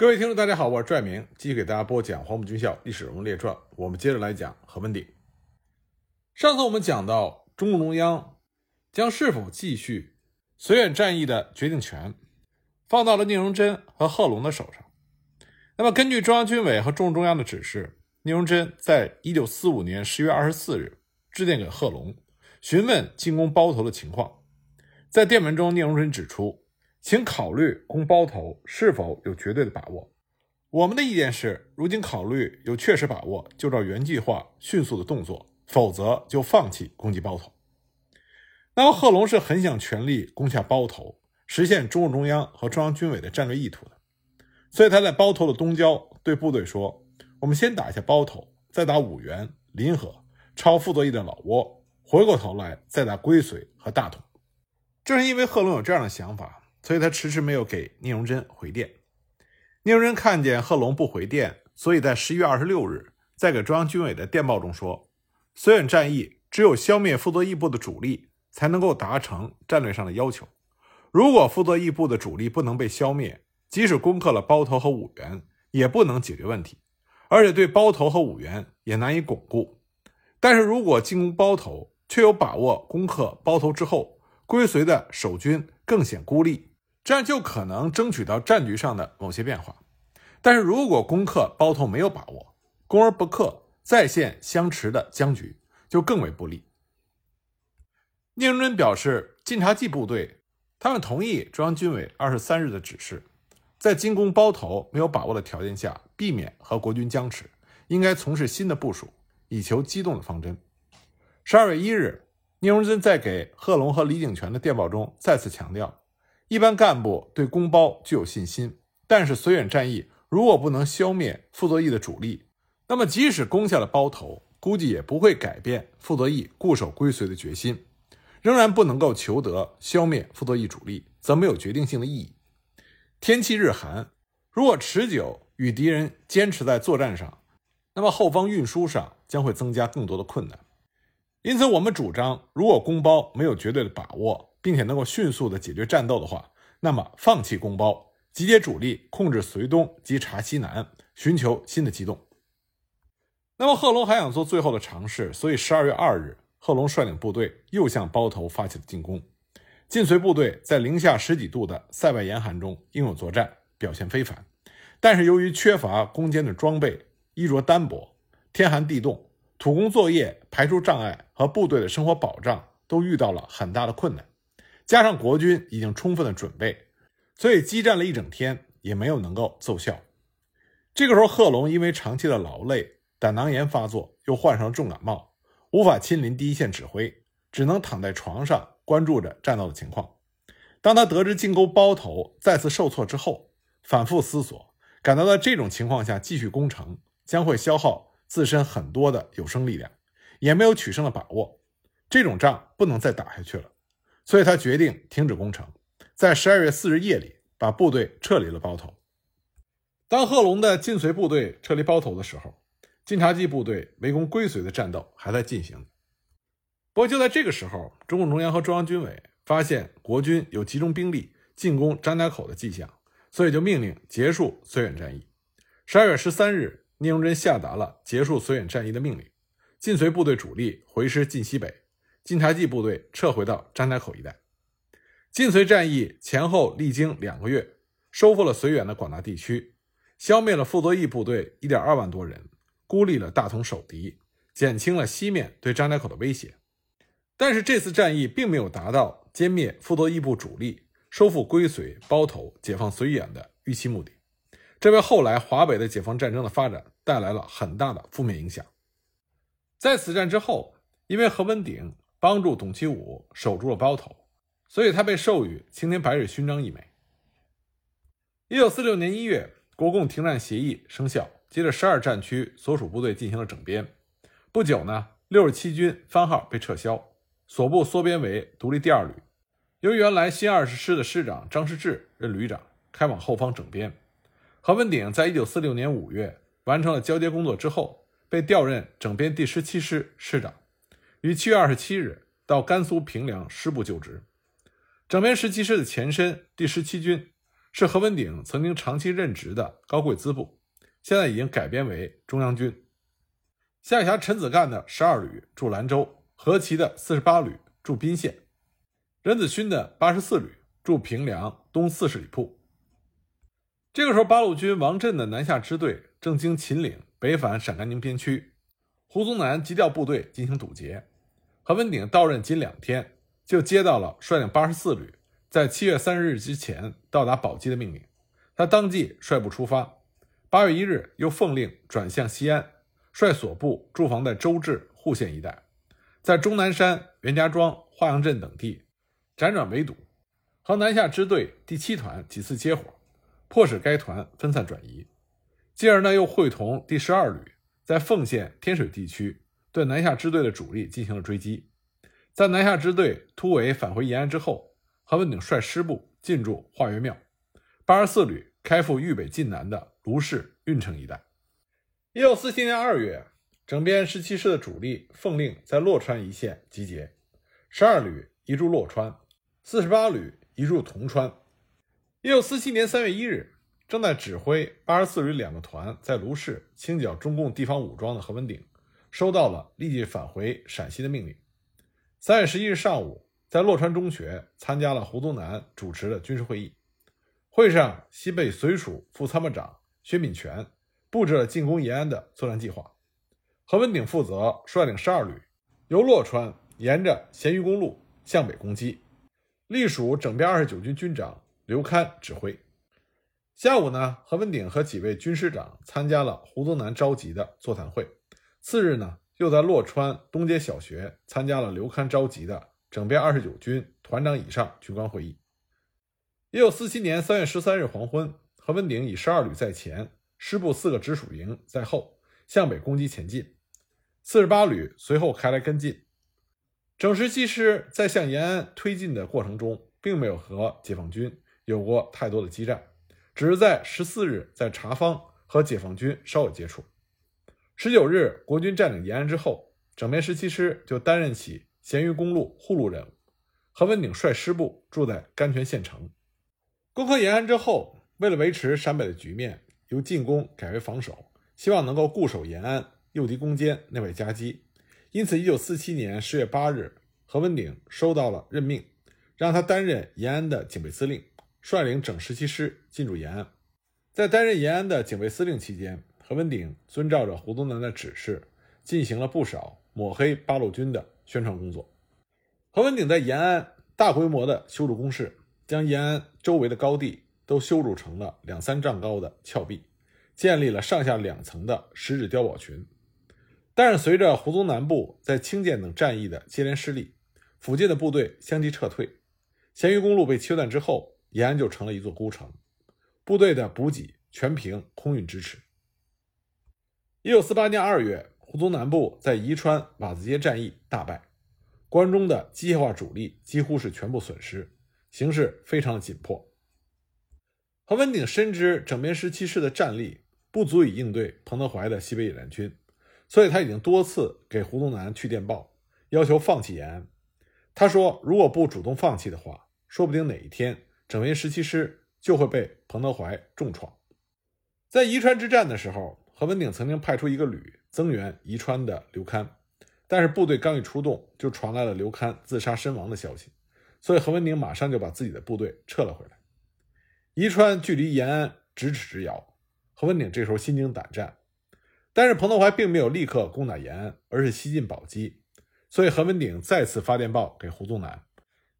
各位听众，大家好，我是拽明，继续给大家播讲《黄埔军校历史人物列传》。我们接着来讲何文鼎。上次我们讲到，中共中央将是否继续绥远战役的决定权放到了聂荣臻和贺龙的手上。那么，根据中央军委和中共中央的指示，聂荣臻在一九四五年十月二十四日致电给贺龙，询问进攻包头的情况。在电文中，聂荣臻指出。请考虑攻包头是否有绝对的把握。我们的意见是，如今考虑有确实把握，就照原计划迅速的动作；否则就放弃攻击包头。那么贺龙是很想全力攻下包头，实现中共中央和中央军委的战略意图的，所以他在包头的东郊对部队说：“我们先打一下包头，再打五原、临河，抄傅作义的老窝，回过头来再打归绥和大同。”正是因为贺龙有这样的想法。所以他迟迟没有给聂荣臻回电。聂荣臻看见贺龙不回电，所以在十一月二十六日，在给中央军委的电报中说：“绥远战役只有消灭傅作义部的主力，才能够达成战略上的要求。如果傅作义部的主力不能被消灭，即使攻克了包头和五原，也不能解决问题，而且对包头和五原也难以巩固。但是如果进攻包头，却有把握攻克包头之后，归绥的守军更显孤立。”这样就可能争取到战局上的某些变化，但是如果攻克包头没有把握，攻而不克，再现相持的僵局，就更为不利。聂荣臻表示，晋察冀部队他们同意中央军委二十三日的指示，在进攻包头没有把握的条件下，避免和国军僵持，应该从事新的部署，以求机动的方针。十二月一日，聂荣臻在给贺龙和李井泉的电报中再次强调。一般干部对攻包具有信心，但是绥远战役如果不能消灭傅作义的主力，那么即使攻下了包头，估计也不会改变傅作义固守归绥的决心，仍然不能够求得消灭傅作义主力，则没有决定性的意义。天气日寒，如果持久与敌人坚持在作战上，那么后方运输上将会增加更多的困难。因此，我们主张，如果攻包没有绝对的把握。并且能够迅速的解决战斗的话，那么放弃攻包，集结主力，控制绥东及察西南，寻求新的机动。那么贺龙还想做最后的尝试，所以十二月二日，贺龙率领部队又向包头发起了进攻。晋绥部队在零下十几度的塞外严寒中英勇作战，表现非凡。但是由于缺乏攻坚的装备，衣着单薄，天寒地冻，土工作业排除障碍和部队的生活保障都遇到了很大的困难。加上国军已经充分的准备，所以激战了一整天也没有能够奏效。这个时候，贺龙因为长期的劳累，胆囊炎发作，又患上了重感冒，无法亲临第一线指挥，只能躺在床上关注着战斗的情况。当他得知进攻包头再次受挫之后，反复思索，感到在这种情况下继续攻城将会消耗自身很多的有生力量，也没有取胜的把握，这种仗不能再打下去了。所以他决定停止攻城，在十二月四日夜里把部队撤离了包头。当贺龙的晋绥部队撤离包头的时候，晋察冀部队围攻归绥的战斗还在进行。不过就在这个时候，中共中央和中央军委发现国军有集中兵力进攻张家口的迹象，所以就命令结束绥远战役。十二月十三日，聂荣臻下达了结束绥远战役的命令，晋绥部队主力回师晋西北。晋察冀部队撤回到张家口一带。晋绥战役前后历经两个月，收复了绥远的广大地区，消灭了傅作义部队一点二万多人，孤立了大同守敌，减轻了西面对张家口的威胁。但是这次战役并没有达到歼灭傅作义部主力、收复归绥、包头、解放绥远的预期目的，这为后来华北的解放战争的发展带来了很大的负面影响。在此战之后，因为何文鼎。帮助董其武守住了包头，所以他被授予青天白日勋章一枚。一九四六年一月，国共停战协议生效，接着十二战区所属部队进行了整编。不久呢，六十七军番号被撤销，所部缩编为独立第二旅，由原来新二十师的师长张世志任旅长，开往后方整编。何文鼎在一九四六年五月完成了交接工作之后，被调任整编第十七师师长。于七月二十七日到甘肃平凉师部就职。整编十七师的前身第十七军是何文鼎曾经长期任职的高贵滋部，现在已经改编为中央军。下辖陈子干的十二旅驻兰州，何其的四十八旅驻宾县，任子勋的八十四旅驻平凉东四十里铺。这个时候，八路军王震的南下支队正经秦岭北返陕甘宁边区，胡宗南急调部队进行堵截。何文鼎到任仅两天，就接到了率领八十四旅在七月三十日之前到达宝鸡的命令，他当即率部出发。八月一日，又奉令转向西安，率所部驻防在周至户县一带，在终南山、袁家庄、华阳镇等地辗转围堵，和南下支队第七团几次接火。迫使该团分散转移，继而呢又会同第十二旅在凤县天水地区对南下支队的主力进行了追击。在南下支队突围返回延安之后，何文鼎率师部进驻化岳庙，八十四旅开赴豫北晋南的卢氏、运城一带。一九四七年二月，整编十七师的主力奉令在洛川一线集结，十二旅移驻洛川，四十八旅移驻铜川。一九四七年三月一日，正在指挥八十四旅两个团在卢氏清剿中共地方武装的何文鼎，收到了立即返回陕西的命令。三月十一日上午，在洛川中学参加了胡宗南主持的军事会议。会上，西北绥署副参谋长薛敏全布置了进攻延安的作战计划。何文鼎负责率领十二旅由洛川沿着咸鱼公路向北攻击，隶属整编二十九军军长。刘戡指挥。下午呢，何文鼎和几位军师长参加了胡宗南召集的座谈会。次日呢，又在洛川东街小学参加了刘戡召集的整编二十九军团长以上军官会议。一九四七年三月十三日黄昏，何文鼎以十二旅在前，师部四个直属营在后，向北攻击前进。四十八旅随后开来跟进。整十七师在向延安推进的过程中，并没有和解放军。有过太多的激战，只是在十四日在查坊和解放军稍有接触。十九日国军占领延安之后，整编十七师就担任起咸鱼公路护路任务。何文鼎率师部住在甘泉县城。攻克延安之后，为了维持陕北的局面，由进攻改为防守，希望能够固守延安，诱敌攻坚，内外夹击。因此，一九四七年十月八日，何文鼎收到了任命，让他担任延安的警备司令。率领整十七师进驻延安，在担任延安的警备司令期间，何文鼎遵照着胡宗南的指示，进行了不少抹黑八路军的宣传工作。何文鼎在延安大规模的修筑工事，将延安周围的高地都修筑成了两三丈高的峭壁，建立了上下两层的石质碉堡群。但是，随着胡宗南部在清涧等战役的接连失利，附近的部队相继撤退，咸鱼公路被切断之后。延安就成了一座孤城，部队的补给全凭空运支持。一九四八年二月，胡宗南部在宜川瓦子街战役大败，关中的机械化主力几乎是全部损失，形势非常的紧迫。何文鼎深知整编十七师的战力不足以应对彭德怀的西北野战军，所以他已经多次给胡宗南去电报，要求放弃延安。他说：“如果不主动放弃的话，说不定哪一天。”整编十七师就会被彭德怀重创。在宜川之战的时候，何文鼎曾经派出一个旅增援宜川的刘戡，但是部队刚一出动，就传来了刘戡自杀身亡的消息，所以何文鼎马上就把自己的部队撤了回来。宜川距离延安咫尺之遥，何文鼎这时候心惊胆战。但是彭德怀并没有立刻攻打延安，而是西进宝鸡，所以何文鼎再次发电报给胡宗南。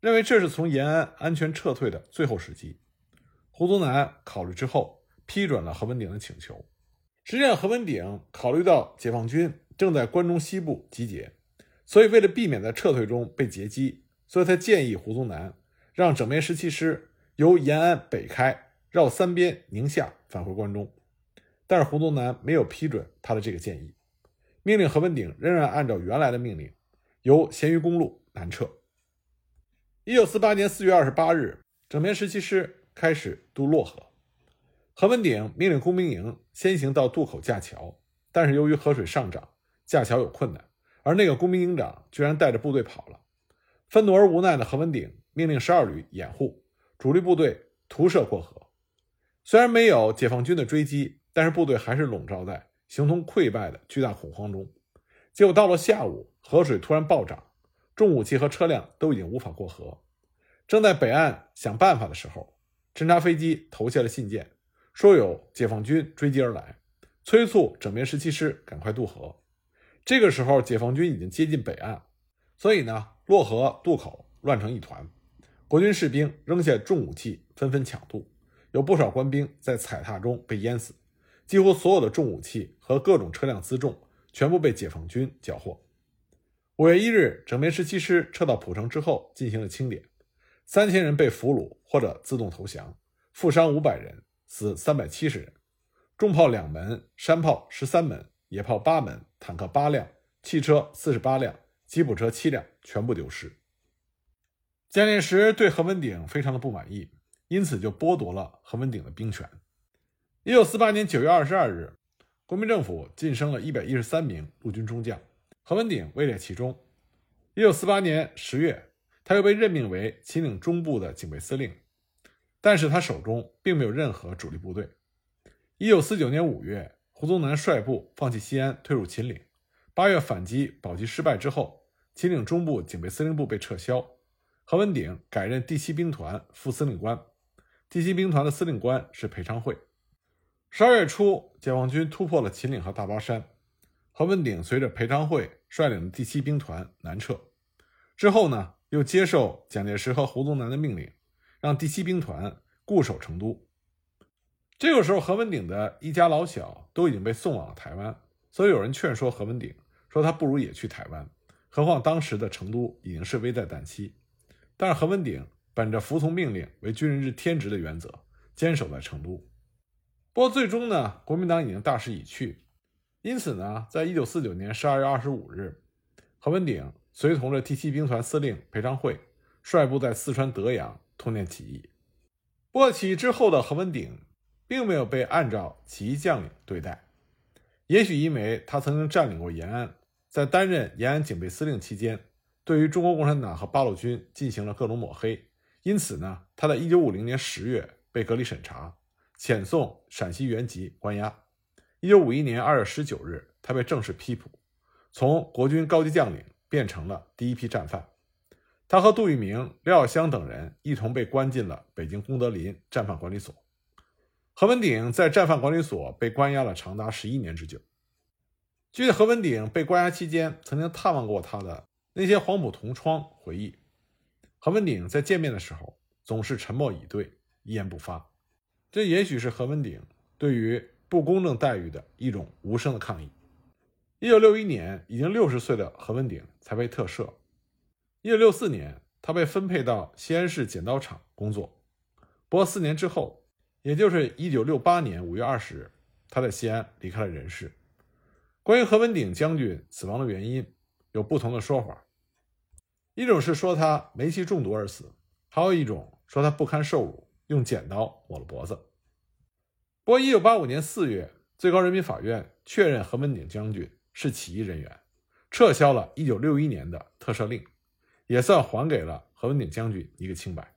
认为这是从延安安全撤退的最后时机。胡宗南考虑之后，批准了何文鼎的请求。实际上，何文鼎考虑到解放军正在关中西部集结，所以为了避免在撤退中被截击，所以他建议胡宗南让整编十七师由延安北开，绕三边宁夏返回关中。但是胡宗南没有批准他的这个建议，命令何文鼎仍然按照原来的命令，由咸鱼公路南撤。一九四八年四月二十八日，整编十七师开始渡洛河。何文鼎命令工兵营先行到渡口架桥，但是由于河水上涨，架桥有困难，而那个工兵营长居然带着部队跑了。愤怒而无奈的何文鼎命令十二旅掩护，主力部队徒涉过河，虽然没有解放军的追击，但是部队还是笼罩在形同溃败的巨大恐慌中。结果到了下午，河水突然暴涨，重武器和车辆都已经无法过河。正在北岸想办法的时候，侦察飞机投下了信件，说有解放军追击而来，催促整编十七师赶快渡河。这个时候，解放军已经接近北岸，所以呢，洛河渡口乱成一团。国军士兵扔下重武器，纷纷抢渡，有不少官兵在踩踏中被淹死。几乎所有的重武器和各种车辆辎重全部被解放军缴获。五月一日，整编十七师撤到蒲城之后，进行了清点，三千人被俘虏或者自动投降，负伤五百人，死三百七十人。重炮两门，山炮十三门，野炮八门，坦克八辆，汽车四十八辆，吉普车七辆，全部丢失。蒋介石对何文鼎非常的不满意，因此就剥夺了何文鼎的兵权。一九四八年九月二十二日，国民政府晋升了一百一十三名陆军中将，何文鼎位列其中。一九四八年十月，他又被任命为秦岭中部的警备司令，但是他手中并没有任何主力部队。一九四九年五月，胡宗南率部放弃西安，退入秦岭。八月反击保级失败之后，秦岭中部警备司令部被撤销，何文鼎改任第七兵团副司令官。第七兵团的司令官是裴昌会。十二月初，解放军突破了秦岭和大巴山，何文鼎随着裴昌会率领的第七兵团南撤。之后呢，又接受蒋介石和胡宗南的命令，让第七兵团固守成都。这个时候，何文鼎的一家老小都已经被送往了台湾，所以有人劝说何文鼎，说他不如也去台湾。何况当时的成都已经是危在旦夕。但是何文鼎本着服从命令为军人之天职的原则，坚守在成都。不过最终呢，国民党已经大势已去，因此呢，在一九四九年十二月二十五日，何文鼎随同着第七兵团司令裴昌会率部在四川德阳通电起义。不过起义之后的何文鼎并没有被按照起义将领对待，也许因为他曾经占领过延安，在担任延安警备司令期间，对于中国共产党和八路军进行了各种抹黑，因此呢，他在一九五零年十月被隔离审查。遣送陕西原籍关押。一九五一年二月十九日，他被正式批捕，从国军高级将领变成了第一批战犯。他和杜聿明、廖耀湘等人一同被关进了北京功德林战犯管理所。何文鼎在战犯管理所被关押了长达十一年之久。据何文鼎被关押期间曾经探望过他的那些黄埔同窗回忆，何文鼎在见面的时候总是沉默以对，一言不发。这也许是何文鼎对于不公正待遇的一种无声的抗议。一九六一年，已经六十岁的何文鼎才被特赦。一九六四年，他被分配到西安市剪刀厂工作。不过四年之后，也就是一九六八年五月二十日，他在西安离开了人世。关于何文鼎将军死亡的原因，有不同的说法。一种是说他煤气中毒而死，还有一种说他不堪受辱。用剪刀抹了脖子。不过，一九八五年四月，最高人民法院确认何文鼎将军是起义人员，撤销了一九六一年的特赦令，也算还给了何文鼎将军一个清白。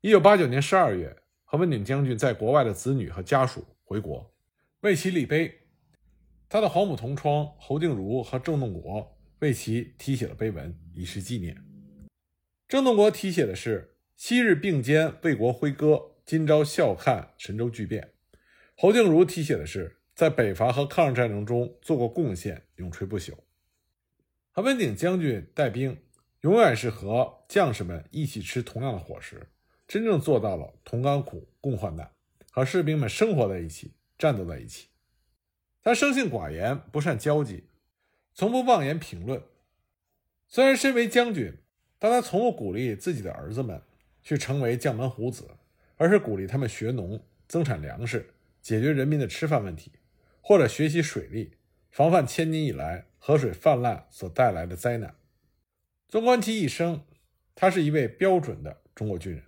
一九八九年十二月，何文鼎将军在国外的子女和家属回国，为其立碑。他的黄母同窗侯静茹和郑洞国为其题写了碑文，以示纪念。郑洞国题写的是。昔日并肩为国挥戈，今朝笑看神州巨变。侯静茹题写的是在北伐和抗日战争中做过贡献，永垂不朽。何文鼎将军带兵，永远是和将士们一起吃同样的伙食，真正做到了同甘苦、共患难，和士兵们生活在一起，战斗在一起。他生性寡言，不善交际，从不妄言评论。虽然身为将军，但他从不鼓励自己的儿子们。去成为将门虎子，而是鼓励他们学农、增产粮食，解决人民的吃饭问题，或者学习水利，防范千年以来河水泛滥所带来的灾难。纵观其一生，他是一位标准的中国军人。